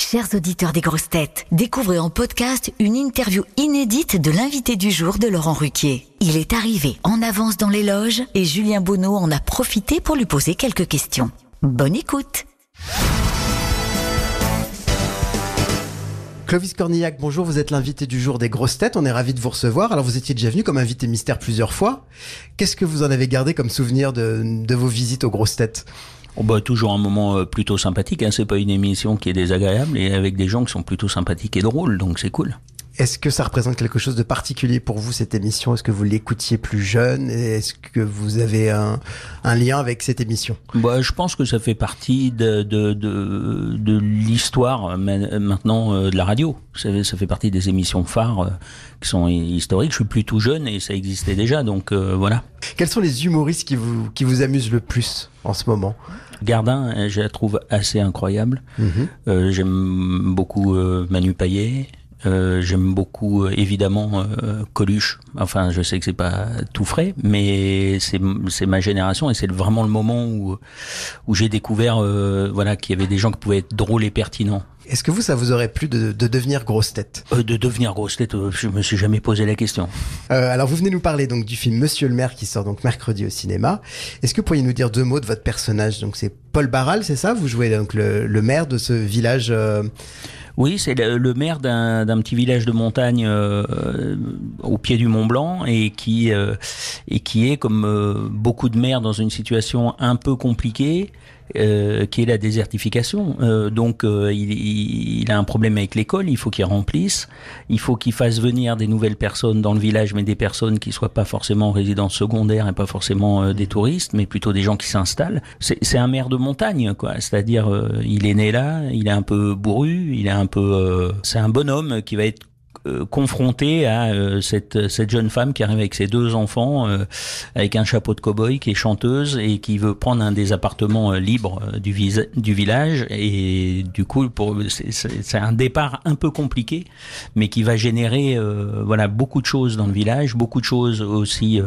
Chers auditeurs des grosses têtes, découvrez en podcast une interview inédite de l'invité du jour de Laurent Ruquier. Il est arrivé en avance dans les loges et Julien Bonneau en a profité pour lui poser quelques questions. Bonne écoute Clovis Cornillac, bonjour, vous êtes l'invité du jour des grosses têtes, on est ravi de vous recevoir. Alors vous étiez déjà venu comme invité mystère plusieurs fois. Qu'est-ce que vous en avez gardé comme souvenir de, de vos visites aux grosses têtes? Oh bah, toujours un moment euh, plutôt sympathique, hein. c'est pas une émission qui est désagréable et avec des gens qui sont plutôt sympathiques et drôles, donc c'est cool. Est-ce que ça représente quelque chose de particulier pour vous, cette émission? Est-ce que vous l'écoutiez plus jeune? Est-ce que vous avez un, un, lien avec cette émission? Bah, Je pense que ça fait partie de, de, de, de l'histoire maintenant euh, de la radio. Ça, ça, fait partie des émissions phares euh, qui sont historiques. Je suis plutôt jeune et ça existait déjà, donc euh, voilà. Quels sont les humoristes qui vous, qui vous amusent le plus en ce moment? Gardin, je la trouve assez incroyable. Euh, J'aime beaucoup euh, Manu Payet. Euh, J'aime beaucoup euh, évidemment euh, Coluche. Enfin, je sais que c'est pas tout frais, mais c'est ma génération et c'est vraiment le moment où où j'ai découvert euh, voilà qu'il y avait des gens qui pouvaient être drôles et pertinents. Est-ce que vous, ça vous aurait plu de, de devenir grosse tête? Euh, De devenir grosse tête, je me suis jamais posé la question. Euh, alors, vous venez nous parler donc du film Monsieur le Maire qui sort donc mercredi au cinéma. Est-ce que vous pourriez nous dire deux mots de votre personnage? Donc, c'est Paul Barral, c'est ça? Vous jouez donc le, le, maire de ce village. Euh... Oui, c'est le, maire d'un petit village de montagne euh, au pied du Mont Blanc et qui euh, et qui est comme euh, beaucoup de maires dans une situation un peu compliquée. Euh, qui est la désertification. Euh, donc euh, il, il, a un problème avec l'école, il faut qu'il remplisse, il faut qu'il fasse venir des nouvelles personnes dans le village, mais des personnes qui soient pas forcément résidents secondaires et pas forcément euh, des touristes, mais plutôt des gens qui s'installent. C'est un maire de montagne, quoi. C'est-à-dire il est né là, il est un peu bourru, il est un peu, c'est un bonhomme qui va être euh, confronté à euh, cette, cette jeune femme qui arrive avec ses deux enfants, euh, avec un chapeau de cow-boy, qui est chanteuse et qui veut prendre un des appartements libres du, du village. Et du coup, c'est un départ un peu compliqué, mais qui va générer voilà beaucoup de choses dans le village, beaucoup de choses aussi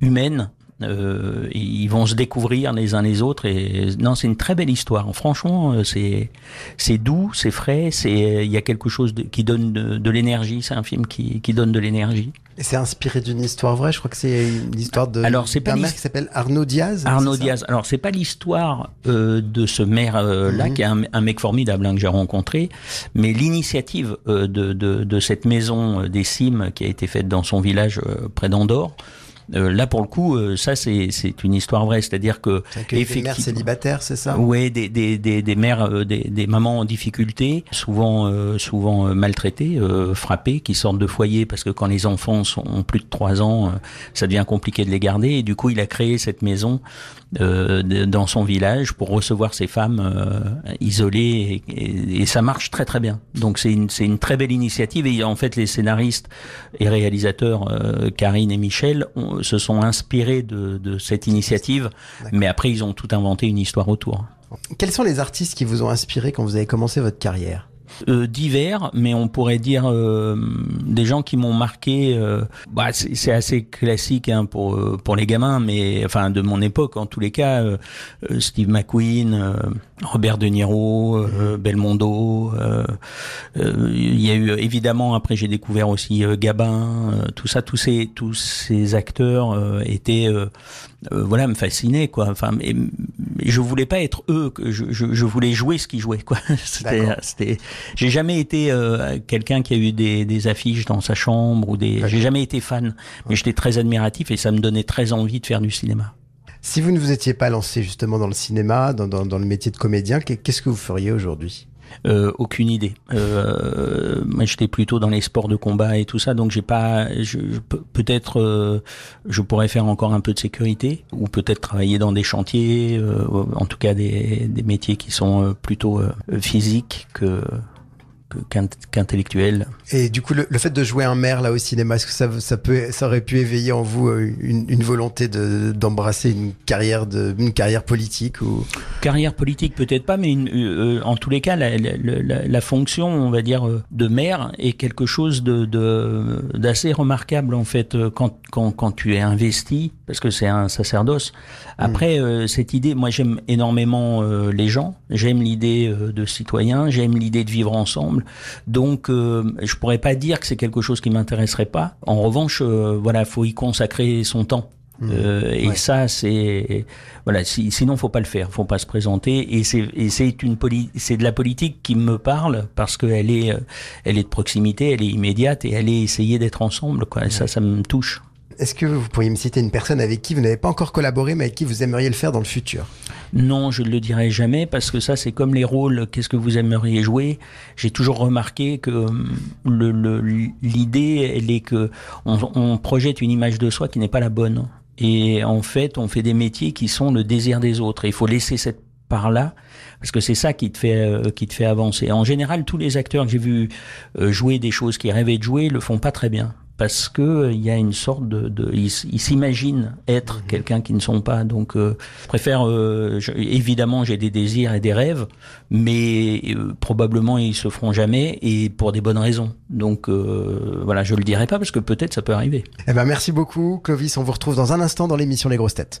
humaines euh, ils vont se découvrir les uns les autres et non c'est une très belle histoire. Franchement euh, c'est c'est doux c'est frais c'est il y a quelque chose de, qui donne de, de l'énergie. C'est un film qui, qui donne de l'énergie. Et c'est inspiré d'une histoire vraie. Je crois que c'est une histoire de alors c'est pas un maire qui s'appelle Arnaud Diaz Arnaud Diaz. Alors c'est pas l'histoire euh, de ce maire euh, là mm -hmm. qui est un, un mec formidable hein, que j'ai rencontré mais l'initiative euh, de, de, de cette maison des cimes qui a été faite dans son village euh, près d'Andorre euh, là, pour le coup, euh, ça, c'est une histoire vraie. C'est-à-dire que. Des mères célibataires, c'est ça? Oui, des, des, des, des mères, euh, des, des mamans en difficulté, souvent, euh, souvent maltraitées, euh, frappées, qui sortent de foyer parce que quand les enfants sont, ont plus de 3 ans, ça devient compliqué de les garder. Et du coup, il a créé cette maison dans son village pour recevoir ces femmes isolées et, et, et, ça marche très très bien. Donc c'est une, une très belle initiative et en fait les scénaristes et réalisateurs Karine et Michel ont, se sont inspirés de, de cette initiative, mais après ils ont tout inventé une histoire autour. Quels sont les artistes qui vous ont inspiré quand vous avez commencé votre carrière? Euh, divers, mais on pourrait dire euh, des gens qui m'ont marqué. Euh, bah, c'est assez classique hein, pour les gamins, mais enfin de mon époque en tous les cas. Steve McQueen, Robert De Niro, Belmondo. Il y a eu évidemment après j'ai découvert aussi Gabin. tout ça, tous ces tous ces acteurs étaient voilà me fascinaient quoi. Enfin, mais, mais je voulais pas être eux. Que je, je, je voulais jouer ce qu'ils jouaient quoi. C'était c'était j'ai jamais été euh, quelqu'un qui a eu des, des, affiches dans sa chambre ou des. J'ai jamais été fan, mais j'étais très admiratif et ça me donnait très envie de faire du cinéma. Si vous ne vous étiez pas lancé justement dans le cinéma, dans, dans, dans le métier de comédien, qu'est-ce que vous feriez aujourd'hui? Euh, aucune idée. Euh, moi, j'étais plutôt dans les sports de combat et tout ça, donc j'ai pas. Je, peut-être, euh, je pourrais faire encore un peu de sécurité, ou peut-être travailler dans des chantiers, euh, en tout cas des, des métiers qui sont euh, plutôt euh, physiques que qu'intellectuel. Et du coup, le, fait de jouer un maire là au cinéma, est-ce que ça, ça, peut, ça aurait pu éveiller en vous euh, une, une volonté de, d'embrasser une carrière de, une carrière politique ou? Carrière politique peut-être pas, mais une, euh, en tous les cas, la, la, la, la, fonction, on va dire, de maire est quelque chose de, de d'assez remarquable en fait quand, quand, quand tu es investi, parce que c'est un sacerdoce. Après, mmh. cette idée, moi j'aime énormément les gens, j'aime l'idée de citoyen, j'aime l'idée de vivre ensemble. Donc, euh, je pourrais pas dire que c'est quelque chose qui m'intéresserait pas. En revanche, euh, voilà, faut y consacrer son temps. Mmh. Euh, et ça, c'est voilà. Si, sinon, faut pas le faire. Faut pas se présenter. Et c'est c'est une c'est de la politique qui me parle parce qu'elle est elle est de proximité, elle est immédiate et elle est essayer d'être ensemble. Quoi. Ça, ça me touche. Est-ce que vous pourriez me citer une personne avec qui vous n'avez pas encore collaboré, mais avec qui vous aimeriez le faire dans le futur? Non, je ne le dirai jamais parce que ça, c'est comme les rôles. Qu'est-ce que vous aimeriez jouer? J'ai toujours remarqué que hum, l'idée, elle est que on, projette une image de soi qui n'est pas la bonne. Et en fait, on fait des métiers qui sont le désir des autres. il faut laisser cette part là parce que c'est ça qui te fait euh, qui te fait avancer. En général, tous les acteurs que j'ai vus euh, jouer des choses qu'ils rêvaient de jouer le font pas très bien parce que euh, il y a une sorte de, de ils s'imaginent être mhm. quelqu'un qui ne sont pas. Donc, euh, je préfère euh, évidemment j'ai des désirs et des rêves, mais probablement ils se feront jamais et pour des bonnes raisons. Donc voilà, je le dirai pas parce que peut-être ça peut arriver. Eh ben merci beaucoup, Clovis. On vous retrouve dans un instant dans l'émission Les grosses têtes.